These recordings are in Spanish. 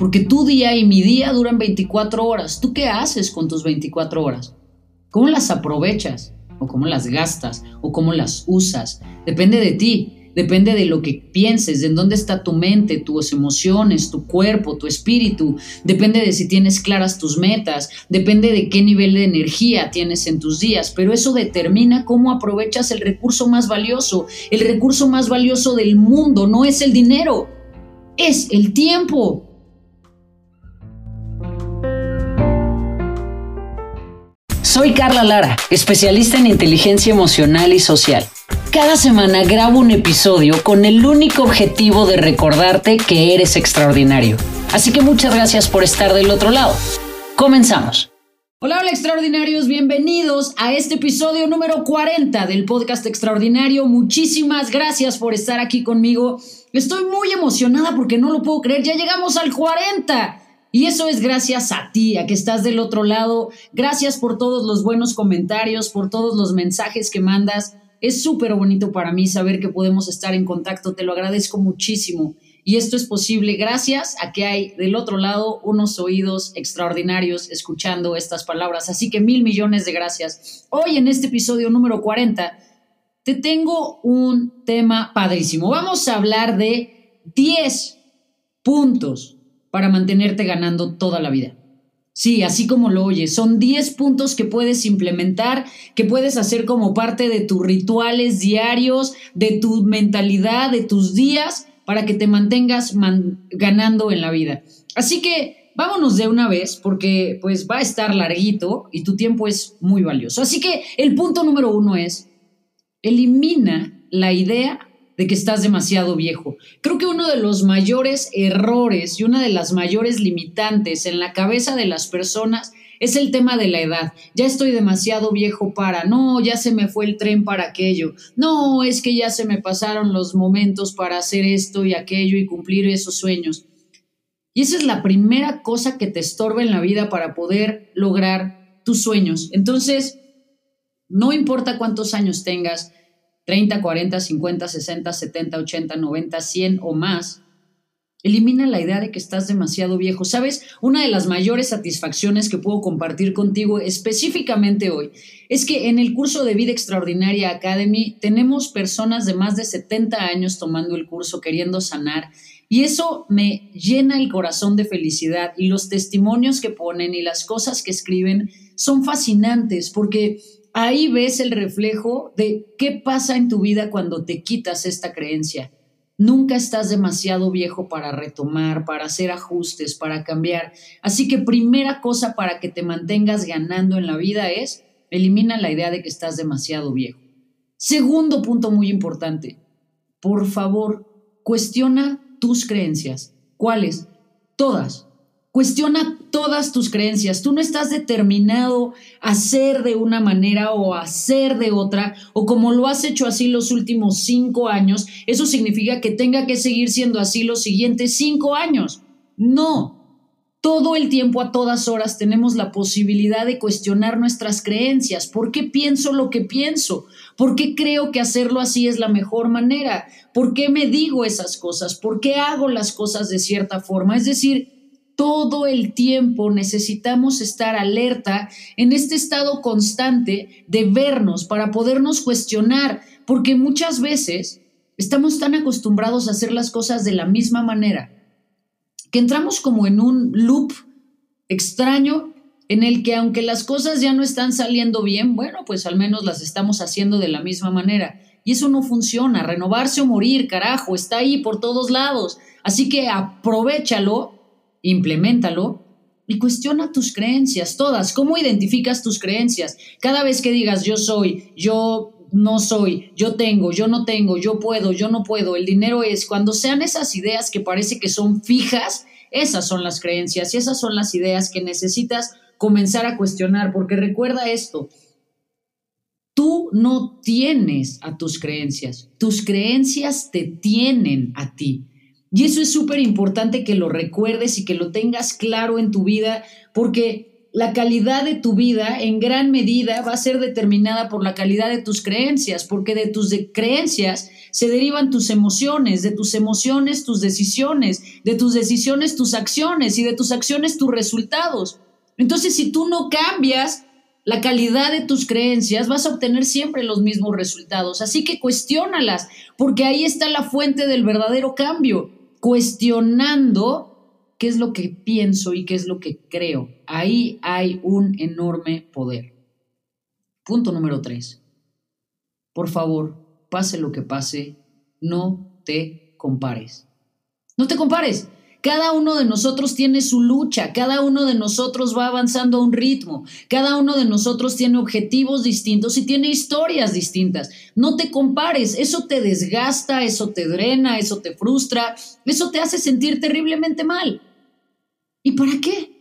porque tu día y mi día duran 24 horas. ¿Tú qué haces con tus 24 horas? ¿Cómo las aprovechas? ¿O cómo las gastas? ¿O cómo las usas? Depende de ti. Depende de lo que pienses, de en dónde está tu mente, tus emociones, tu cuerpo, tu espíritu. Depende de si tienes claras tus metas. Depende de qué nivel de energía tienes en tus días. Pero eso determina cómo aprovechas el recurso más valioso. El recurso más valioso del mundo no es el dinero, es el tiempo. Soy Carla Lara, especialista en inteligencia emocional y social. Cada semana grabo un episodio con el único objetivo de recordarte que eres extraordinario. Así que muchas gracias por estar del otro lado. Comenzamos. Hola, hola extraordinarios, bienvenidos a este episodio número 40 del podcast Extraordinario. Muchísimas gracias por estar aquí conmigo. Estoy muy emocionada porque no lo puedo creer, ya llegamos al 40. Y eso es gracias a ti, a que estás del otro lado. Gracias por todos los buenos comentarios, por todos los mensajes que mandas. Es súper bonito para mí saber que podemos estar en contacto. Te lo agradezco muchísimo. Y esto es posible gracias a que hay del otro lado unos oídos extraordinarios escuchando estas palabras. Así que mil millones de gracias. Hoy en este episodio número 40 te tengo un tema padrísimo. Vamos a hablar de 10 puntos para mantenerte ganando toda la vida. Sí, así como lo oyes, son 10 puntos que puedes implementar, que puedes hacer como parte de tus rituales diarios, de tu mentalidad, de tus días, para que te mantengas ganando en la vida. Así que vámonos de una vez, porque pues va a estar larguito y tu tiempo es muy valioso. Así que el punto número uno es, elimina la idea de que estás demasiado viejo. Creo que uno de los mayores errores y una de las mayores limitantes en la cabeza de las personas es el tema de la edad. Ya estoy demasiado viejo para, no, ya se me fue el tren para aquello, no, es que ya se me pasaron los momentos para hacer esto y aquello y cumplir esos sueños. Y esa es la primera cosa que te estorba en la vida para poder lograr tus sueños. Entonces, no importa cuántos años tengas, 30, 40, 50, 60, 70, 80, 90, 100 o más, elimina la idea de que estás demasiado viejo. ¿Sabes? Una de las mayores satisfacciones que puedo compartir contigo específicamente hoy es que en el curso de Vida Extraordinaria Academy tenemos personas de más de 70 años tomando el curso queriendo sanar y eso me llena el corazón de felicidad y los testimonios que ponen y las cosas que escriben son fascinantes porque ahí ves el reflejo de qué pasa en tu vida cuando te quitas esta creencia. Nunca estás demasiado viejo para retomar, para hacer ajustes, para cambiar. Así que primera cosa para que te mantengas ganando en la vida es elimina la idea de que estás demasiado viejo. Segundo punto muy importante, por favor, cuestiona tus creencias. ¿Cuáles? Todas. Cuestiona todas tus creencias. Tú no estás determinado a ser de una manera o a ser de otra, o como lo has hecho así los últimos cinco años, eso significa que tenga que seguir siendo así los siguientes cinco años. No. Todo el tiempo, a todas horas, tenemos la posibilidad de cuestionar nuestras creencias. ¿Por qué pienso lo que pienso? ¿Por qué creo que hacerlo así es la mejor manera? ¿Por qué me digo esas cosas? ¿Por qué hago las cosas de cierta forma? Es decir, todo el tiempo necesitamos estar alerta en este estado constante de vernos para podernos cuestionar, porque muchas veces estamos tan acostumbrados a hacer las cosas de la misma manera que entramos como en un loop extraño en el que aunque las cosas ya no están saliendo bien, bueno, pues al menos las estamos haciendo de la misma manera. Y eso no funciona. Renovarse o morir, carajo, está ahí por todos lados. Así que aprovechalo implementalo y cuestiona tus creencias, todas. ¿Cómo identificas tus creencias? Cada vez que digas yo soy, yo no soy, yo tengo, yo no tengo, yo puedo, yo no puedo, el dinero es, cuando sean esas ideas que parece que son fijas, esas son las creencias y esas son las ideas que necesitas comenzar a cuestionar, porque recuerda esto, tú no tienes a tus creencias, tus creencias te tienen a ti. Y eso es súper importante que lo recuerdes y que lo tengas claro en tu vida, porque la calidad de tu vida en gran medida va a ser determinada por la calidad de tus creencias, porque de tus creencias se derivan tus emociones, de tus emociones tus decisiones, de tus decisiones tus acciones y de tus acciones tus resultados. Entonces, si tú no cambias la calidad de tus creencias, vas a obtener siempre los mismos resultados. Así que cuestiónalas, porque ahí está la fuente del verdadero cambio. Cuestionando qué es lo que pienso y qué es lo que creo. Ahí hay un enorme poder. Punto número tres. Por favor, pase lo que pase, no te compares. No te compares. Cada uno de nosotros tiene su lucha, cada uno de nosotros va avanzando a un ritmo, cada uno de nosotros tiene objetivos distintos y tiene historias distintas. No te compares, eso te desgasta, eso te drena, eso te frustra, eso te hace sentir terriblemente mal. ¿Y para qué?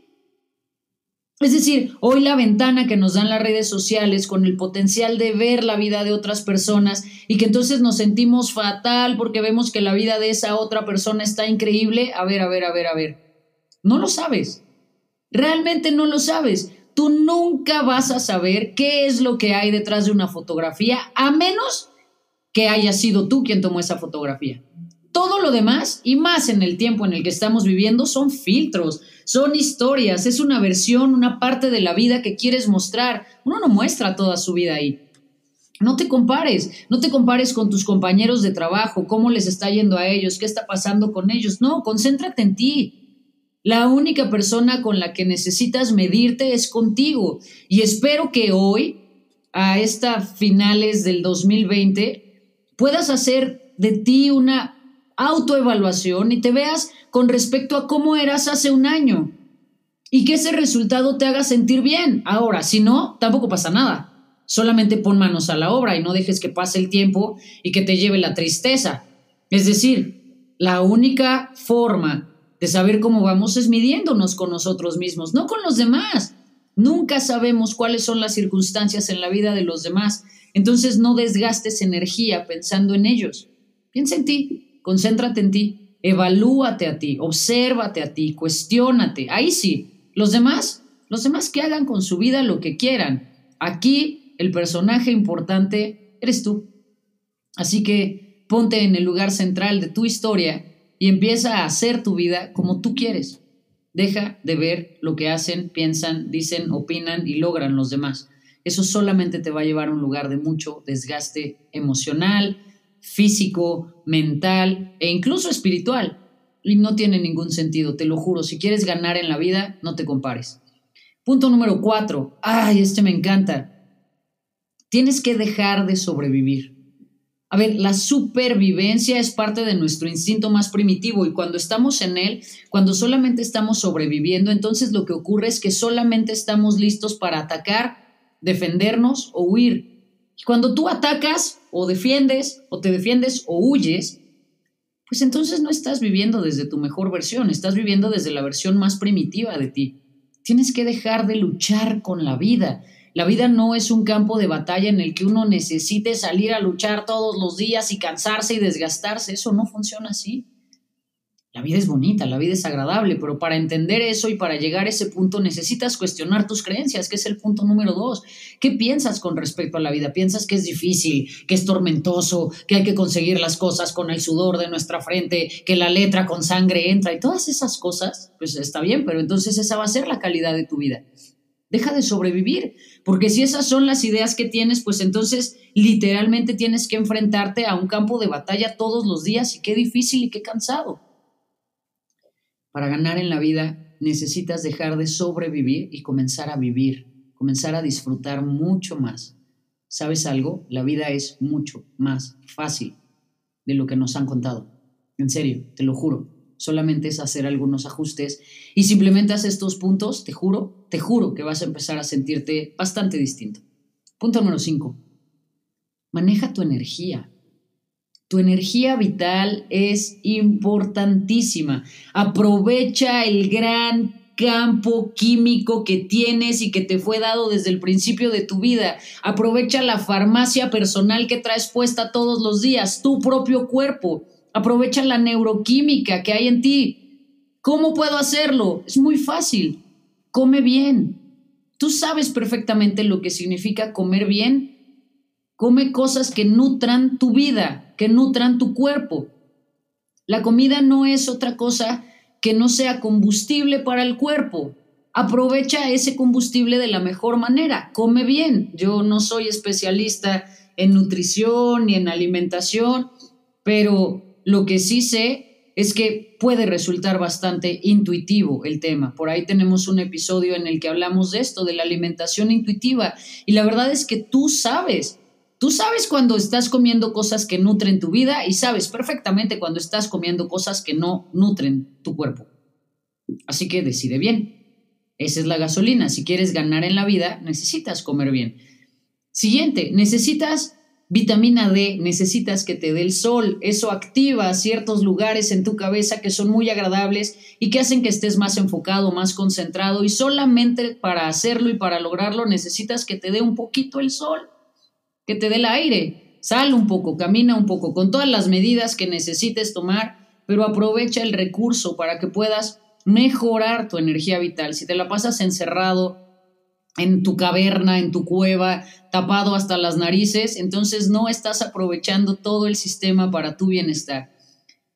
Es decir, hoy la ventana que nos dan las redes sociales con el potencial de ver la vida de otras personas y que entonces nos sentimos fatal porque vemos que la vida de esa otra persona está increíble, a ver, a ver, a ver, a ver. No lo sabes. Realmente no lo sabes. Tú nunca vas a saber qué es lo que hay detrás de una fotografía a menos que haya sido tú quien tomó esa fotografía. Todo lo demás, y más en el tiempo en el que estamos viviendo, son filtros, son historias, es una versión, una parte de la vida que quieres mostrar. Uno no muestra toda su vida ahí. No te compares, no te compares con tus compañeros de trabajo, cómo les está yendo a ellos, qué está pasando con ellos. No, concéntrate en ti. La única persona con la que necesitas medirte es contigo. Y espero que hoy, a estas finales del 2020, puedas hacer de ti una autoevaluación y te veas con respecto a cómo eras hace un año y que ese resultado te haga sentir bien. Ahora, si no, tampoco pasa nada. Solamente pon manos a la obra y no dejes que pase el tiempo y que te lleve la tristeza. Es decir, la única forma de saber cómo vamos es midiéndonos con nosotros mismos, no con los demás. Nunca sabemos cuáles son las circunstancias en la vida de los demás. Entonces no desgastes energía pensando en ellos. Piensa en ti, concéntrate en ti, evalúate a ti, obsérvate a ti, cuestiónate. Ahí sí, los demás, los demás que hagan con su vida lo que quieran. Aquí el personaje importante eres tú. Así que ponte en el lugar central de tu historia y empieza a hacer tu vida como tú quieres. Deja de ver lo que hacen, piensan, dicen, opinan y logran los demás. Eso solamente te va a llevar a un lugar de mucho desgaste emocional, físico, mental e incluso espiritual. Y no tiene ningún sentido, te lo juro. Si quieres ganar en la vida, no te compares. Punto número cuatro. Ay, este me encanta. Tienes que dejar de sobrevivir. A ver, la supervivencia es parte de nuestro instinto más primitivo y cuando estamos en él, cuando solamente estamos sobreviviendo, entonces lo que ocurre es que solamente estamos listos para atacar, defendernos o huir. Y cuando tú atacas o defiendes o te defiendes o huyes, pues entonces no estás viviendo desde tu mejor versión, estás viviendo desde la versión más primitiva de ti. Tienes que dejar de luchar con la vida. La vida no es un campo de batalla en el que uno necesite salir a luchar todos los días y cansarse y desgastarse. Eso no funciona así. La vida es bonita, la vida es agradable, pero para entender eso y para llegar a ese punto necesitas cuestionar tus creencias, que es el punto número dos. ¿Qué piensas con respecto a la vida? ¿Piensas que es difícil, que es tormentoso, que hay que conseguir las cosas con el sudor de nuestra frente, que la letra con sangre entra y todas esas cosas? Pues está bien, pero entonces esa va a ser la calidad de tu vida. Deja de sobrevivir, porque si esas son las ideas que tienes, pues entonces literalmente tienes que enfrentarte a un campo de batalla todos los días y qué difícil y qué cansado. Para ganar en la vida necesitas dejar de sobrevivir y comenzar a vivir, comenzar a disfrutar mucho más. ¿Sabes algo? La vida es mucho más fácil de lo que nos han contado. En serio, te lo juro. Solamente es hacer algunos ajustes y si implementas estos puntos, te juro, te juro que vas a empezar a sentirte bastante distinto. Punto número 5. Maneja tu energía. Tu energía vital es importantísima. Aprovecha el gran campo químico que tienes y que te fue dado desde el principio de tu vida. Aprovecha la farmacia personal que traes puesta todos los días, tu propio cuerpo. Aprovecha la neuroquímica que hay en ti. ¿Cómo puedo hacerlo? Es muy fácil. Come bien, Tú sabes perfectamente lo que significa comer bien. Come cosas que nutran tu vida, que nutran tu cuerpo. La comida no es otra cosa que no sea combustible para el cuerpo. Aprovecha ese combustible de la mejor manera. Come bien. Yo no soy especialista en nutrición ni en alimentación, pero lo que sí sé es que puede resultar bastante intuitivo el tema. Por ahí tenemos un episodio en el que hablamos de esto, de la alimentación intuitiva. Y la verdad es que tú sabes, tú sabes cuando estás comiendo cosas que nutren tu vida y sabes perfectamente cuando estás comiendo cosas que no nutren tu cuerpo. Así que decide bien. Esa es la gasolina. Si quieres ganar en la vida, necesitas comer bien. Siguiente, necesitas vitamina D, necesitas que te dé el sol. Eso activa ciertos lugares en tu cabeza que son muy agradables y que hacen que estés más enfocado, más concentrado. Y solamente para hacerlo y para lograrlo necesitas que te dé un poquito el sol, que te dé el aire. Sal un poco, camina un poco, con todas las medidas que necesites tomar, pero aprovecha el recurso para que puedas mejorar tu energía vital. Si te la pasas encerrado en tu caverna, en tu cueva, tapado hasta las narices, entonces no estás aprovechando todo el sistema para tu bienestar.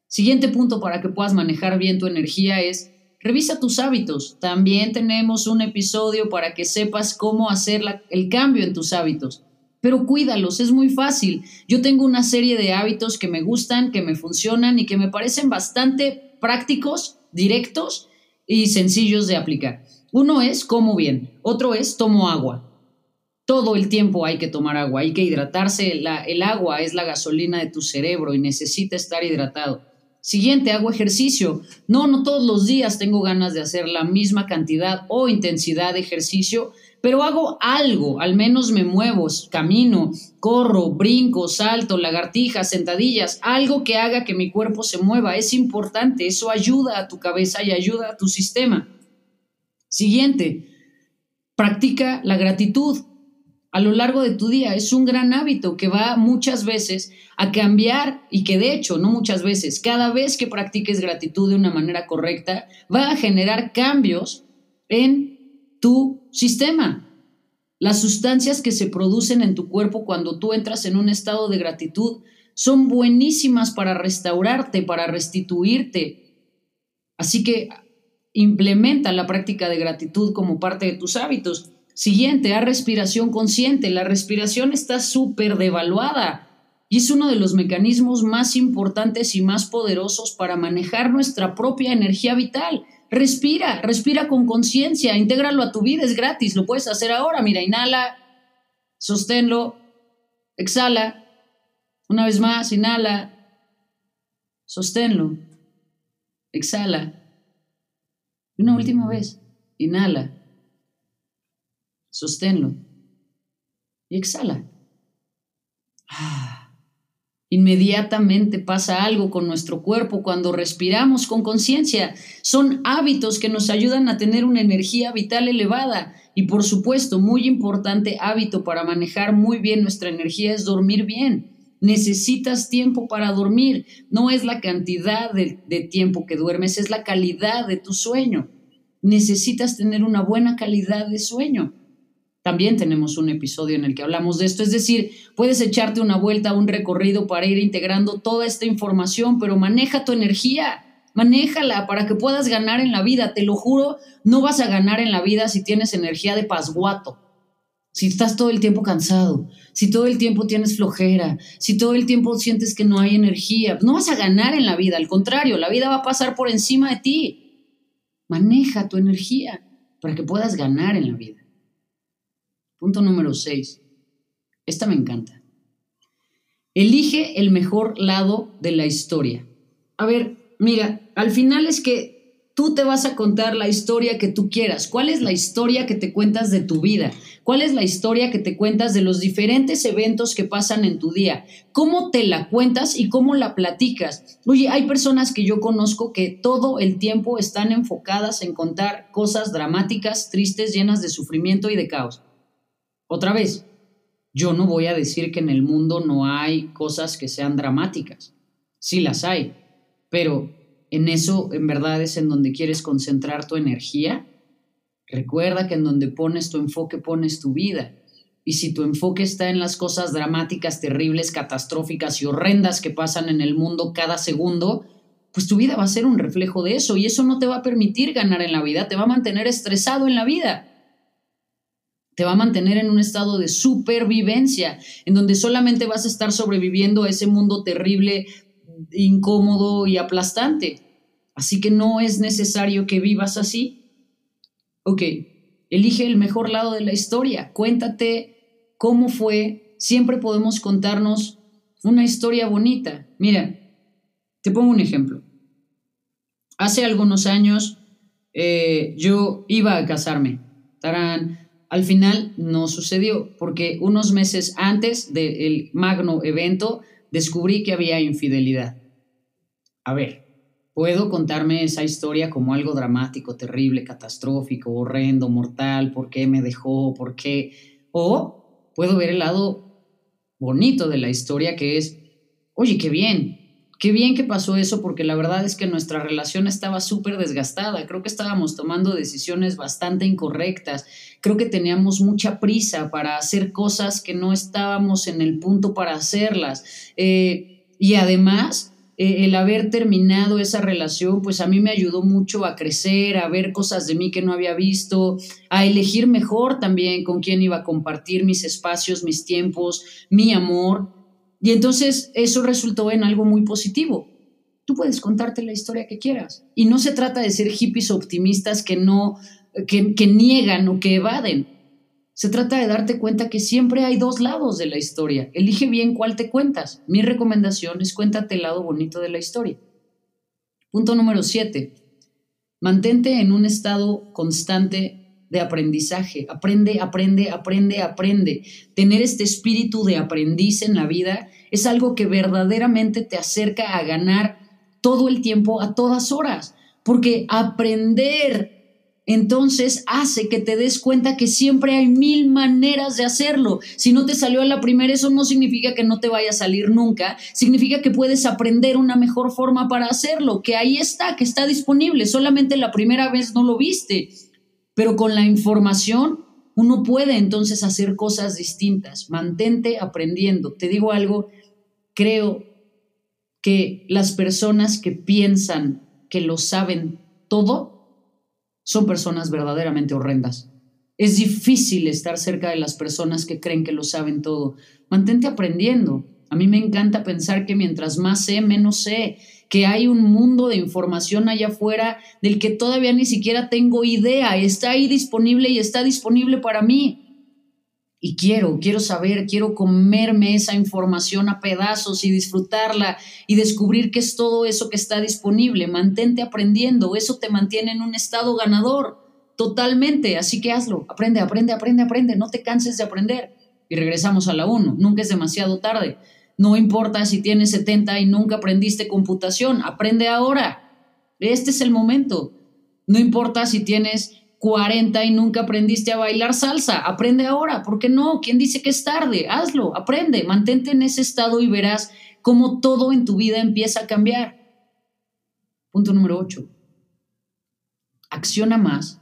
Siguiente punto para que puedas manejar bien tu energía es revisa tus hábitos. También tenemos un episodio para que sepas cómo hacer el cambio en tus hábitos. Pero cuídalos, es muy fácil. Yo tengo una serie de hábitos que me gustan, que me funcionan y que me parecen bastante prácticos directos y sencillos de aplicar. Uno es como bien, otro es tomo agua. Todo el tiempo hay que tomar agua, hay que hidratarse. el agua es la gasolina de tu cerebro y necesita estar hidratado. Siguiente, hago ejercicio. No, no todos los días tengo ganas de hacer la misma cantidad o intensidad de ejercicio, pero hago algo, al menos me muevo, camino, corro, brinco, salto, lagartijas, sentadillas, algo que haga que mi cuerpo se mueva. Es importante, eso ayuda a tu cabeza y ayuda a tu sistema. Siguiente, practica la gratitud a lo largo de tu día. Es un gran hábito que va muchas veces a cambiar y que de hecho, no muchas veces, cada vez que practiques gratitud de una manera correcta, va a generar cambios en tu sistema. Las sustancias que se producen en tu cuerpo cuando tú entras en un estado de gratitud son buenísimas para restaurarte, para restituirte. Así que implementa la práctica de gratitud como parte de tus hábitos. Siguiente, haz respiración consciente. La respiración está súper devaluada y es uno de los mecanismos más importantes y más poderosos para manejar nuestra propia energía vital. Respira, respira con conciencia, intégralo a tu vida, es gratis, lo puedes hacer ahora. Mira, inhala, sosténlo, exhala. Una vez más, inhala, sosténlo, exhala. Una última vez, inhala, sosténlo y exhala. Ah. Inmediatamente pasa algo con nuestro cuerpo cuando respiramos con conciencia. Son hábitos que nos ayudan a tener una energía vital elevada. Y por supuesto, muy importante hábito para manejar muy bien nuestra energía es dormir bien. Necesitas tiempo para dormir. No es la cantidad de, tiempo que duermes, es la calidad de tu sueño. Necesitas tener una buena calidad de sueño. También tenemos un episodio en el que hablamos de esto. Es decir, puedes echarte una vuelta, un recorrido para ir integrando toda esta información, pero maneja tu energía, manéjala para que puedas ganar en la vida. Te lo juro, no vas a ganar en la vida si tienes energía de pasguato. Si estás todo el tiempo cansado, si todo el tiempo tienes flojera, si todo el tiempo sientes que no hay energía, no vas a ganar en la vida. Al contrario, la vida va a pasar por encima de ti. Maneja tu energía para que puedas ganar en la vida. Punto número 6. Esta me encanta. Elige el mejor lado de la historia. A ver, mira, al final es que tú te vas a contar la historia que tú quieras. ¿Cuál es la historia que te cuentas de tu vida? ¿Cuál es la historia que te cuentas de los diferentes eventos que pasan en tu día? ¿Cómo te la cuentas y cómo la platicas? Oye, hay personas que yo conozco que todo el tiempo están enfocadas en contar cosas dramáticas, tristes, llenas de sufrimiento y de caos. Otra vez, yo no voy a decir que en el mundo no hay cosas que sean dramáticas. Sí las hay, pero en eso en verdad es en donde quieres concentrar tu energía. Recuerda que en donde pones tu enfoque pones tu vida. Y si tu enfoque está en las cosas dramáticas, terribles, catastróficas y horrendas que pasan en el mundo cada segundo, pues tu vida va a ser un reflejo de eso y eso no te va a permitir ganar en la vida, te va a mantener estresado en la vida. Te va a mantener en un estado de supervivencia, en donde solamente vas a estar sobreviviendo a ese mundo terrible, incómodo y aplastante. Así que no es necesario que vivas así. Ok, elige el mejor lado de la historia, cuéntate cómo fue, siempre podemos contarnos una historia bonita. Mira, te pongo un ejemplo. Hace algunos años eh, yo iba a casarme. Tarán. Al final no sucedió porque unos meses antes del magno evento descubrí que había infidelidad. A ver, puedo contarme esa historia como algo dramático, terrible, catastrófico, horrendo, mortal, por qué me dejó, por qué... O puedo ver el lado bonito de la historia que es, oye, qué bien, Qué bien que pasó eso porque la verdad es que nuestra relación estaba súper desgastada. Creo que estábamos tomando decisiones bastante incorrectas. Creo que teníamos mucha prisa para hacer cosas que no estábamos en el punto para hacerlas. Eh, y además, eh, el haber terminado esa relación, pues a mí me ayudó mucho a crecer, a ver cosas de mí que no había visto, a elegir mejor también con quién iba a compartir mis espacios, mis tiempos, mi amor. Y entonces eso resultó en algo muy positivo. Tú puedes contarte la historia que quieras. Y no se trata de ser hippies optimistas que no, que, que niegan o que evaden. Se trata de darte cuenta que siempre hay dos lados de la historia. Elige bien cuál te cuentas. Mi recomendación es cuéntate el lado bonito de la historia. Punto número siete. Mantente en un estado constante de aprendizaje. Aprende, aprende, aprende, aprende. Tener este espíritu de aprendiz en la vida es algo que verdaderamente te acerca a ganar todo el tiempo, a todas horas. Porque aprender entonces hace que te des cuenta que siempre hay mil maneras de hacerlo. Si no te salió a la primera, eso no significa que no te vaya a salir nunca. Significa que puedes aprender una mejor forma para hacerlo, que ahí está, que está disponible. Solamente la primera vez no lo viste. Pero con la información uno puede entonces hacer cosas distintas. Mantente aprendiendo. Te digo algo, creo que las personas que piensan que lo saben todo son personas verdaderamente horrendas. Es difícil estar cerca de las personas que creen que lo saben todo. Mantente aprendiendo. A mí me encanta pensar que mientras más sé, menos sé que hay un mundo de información allá afuera del que todavía ni siquiera tengo idea. Está ahí disponible y está disponible para mí. Y quiero, quiero saber, quiero comerme esa información a pedazos y disfrutarla y descubrir qué es todo eso que está disponible. Mantente aprendiendo, eso te mantiene en un estado ganador, totalmente. Así que hazlo, aprende, aprende, aprende, aprende, no te canses de aprender. Y regresamos a la 1, nunca es demasiado tarde. No importa si tienes 70 y nunca aprendiste computación, aprende ahora. Este es el momento. No importa si tienes 40 y nunca aprendiste a bailar salsa, aprende ahora. ¿Por qué no? ¿Quién dice que es tarde? Hazlo, aprende, mantente en ese estado y verás cómo todo en tu vida empieza a cambiar. Punto número 8. Acciona más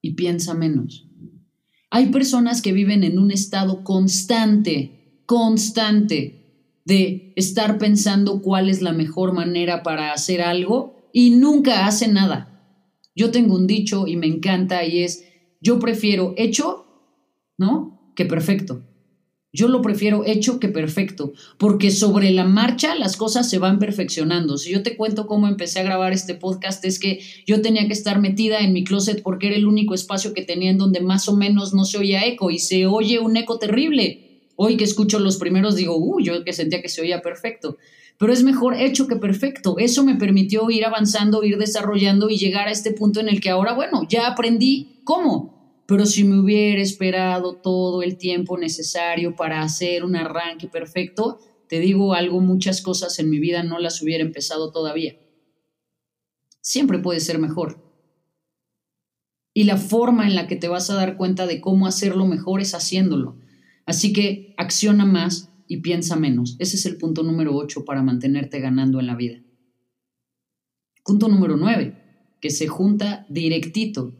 y piensa menos. Hay personas que viven en un estado constante, constante de estar pensando cuál es la mejor manera para hacer algo y nunca hace nada. Yo tengo un dicho y me encanta y es, yo prefiero hecho, ¿no? Que perfecto. Yo lo prefiero hecho que perfecto, porque sobre la marcha las cosas se van perfeccionando. Si yo te cuento cómo empecé a grabar este podcast, es que yo tenía que estar metida en mi closet porque era el único espacio que tenía en donde más o menos no se oía eco y se oye un eco terrible. Hoy que escucho los primeros digo, uh, yo que sentía que se oía perfecto. Pero es mejor hecho que perfecto. Eso me permitió ir avanzando, ir desarrollando y llegar a este punto en el que ahora, bueno, ya aprendí cómo. Pero si me hubiera esperado todo el tiempo necesario para hacer un arranque perfecto, te digo algo, muchas cosas en mi vida no las hubiera empezado todavía. Siempre puede ser mejor. Y la forma en la que te vas a dar cuenta de cómo hacerlo mejor es haciéndolo. Así que acciona más y piensa menos. Ese es el punto número 8 para mantenerte ganando en la vida. Punto número 9, que se junta directito.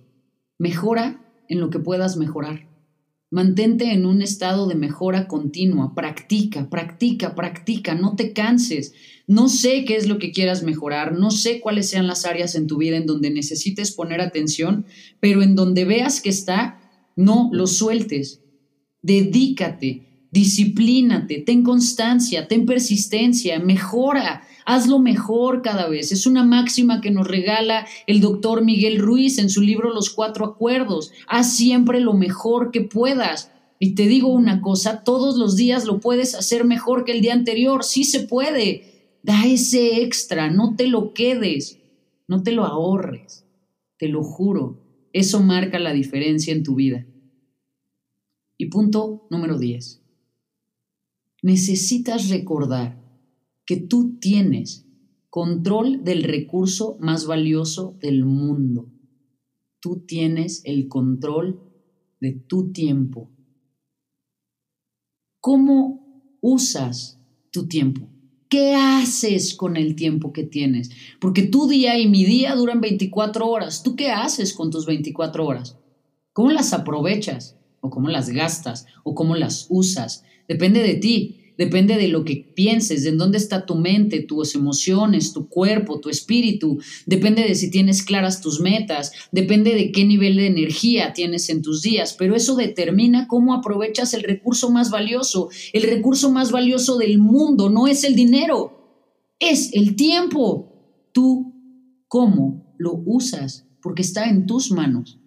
Mejora en lo que puedas mejorar. Mantente en un estado de mejora continua. Practica, practica, practica. No te canses. No sé qué es lo que quieras mejorar. No sé cuáles sean las áreas en tu vida en donde necesites poner atención, pero en donde veas que está, no lo sueltes. Dedícate, disciplínate, ten constancia, ten persistencia, mejora. Hazlo mejor cada vez. Es una máxima que nos regala el doctor Miguel Ruiz en su libro Los Cuatro Acuerdos. Haz siempre lo mejor que puedas. Y te digo una cosa, todos los días lo puedes hacer mejor que el día anterior. Sí se puede. Da ese extra, no te lo quedes, no te lo ahorres. Te lo juro, eso marca la diferencia en tu vida. Y punto número 10. Necesitas recordar que tú tienes control del recurso más valioso del mundo. Tú tienes el control de tu tiempo. ¿Cómo usas tu tiempo? ¿Qué haces con el tiempo que tienes? Porque tu día y mi día duran 24 horas. ¿Tú qué haces con tus 24 horas? ¿Cómo las aprovechas? ¿O cómo las gastas? ¿O cómo las usas? Depende de ti depende de lo que pienses, de en dónde está tu mente, tus emociones, tu cuerpo, tu espíritu, depende de si tienes claras tus metas, depende de qué nivel de energía tienes en tus días, pero eso determina cómo aprovechas el recurso más valioso. El recurso más valioso del mundo no es el dinero, es el tiempo. Tú, ¿cómo lo usas? Porque está en tus manos.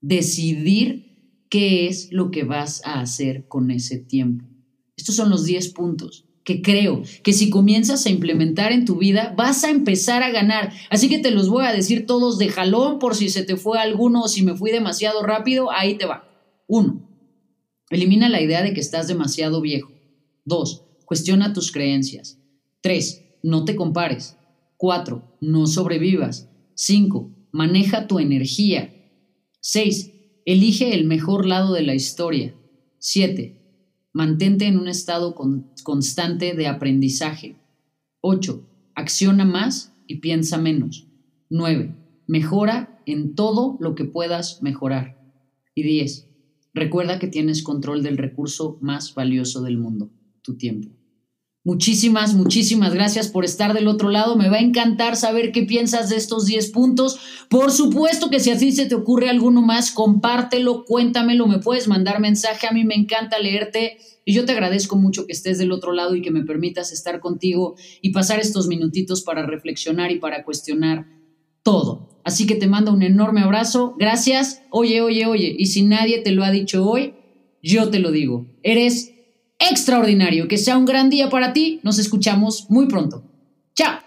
Decidir qué es lo que vas a hacer con ese tiempo. Estos son los 10 puntos que creo que si comienzas a implementar en tu vida, vas a empezar a ganar. Así que te los voy a decir todos de jalón por si se te fue alguno o si me fui demasiado rápido, ahí te va. Uno, elimina la idea de que estás demasiado viejo. Dos, cuestiona tus creencias. Tres, no te compares. Cuatro, no sobrevivas. Cinco, maneja tu energía. Seis, elige el mejor lado de la historia. Siete, Mantente en un estado constante de aprendizaje. 8. Acciona más y piensa menos. 9. Mejora en todo lo que puedas mejorar. Y 10. Recuerda que tienes control del recurso más valioso del mundo, tu tiempo. Muchísimas, muchísimas gracias por estar del otro lado. Me va a encantar saber qué piensas de estos 10 puntos. Por supuesto que si así se te ocurre alguno más, compártelo, cuéntamelo, me puedes mandar mensaje. A mí me encanta leerte y yo te agradezco mucho que estés del otro lado y que me permitas estar contigo y pasar estos minutitos para reflexionar y para cuestionar todo. Así que te mando un enorme abrazo. Gracias. Oye, oye, oye. Y si nadie te lo ha dicho hoy, yo te lo digo. Eres extraordinario. Que sea un gran día para ti. Nos escuchamos muy pronto. Chao.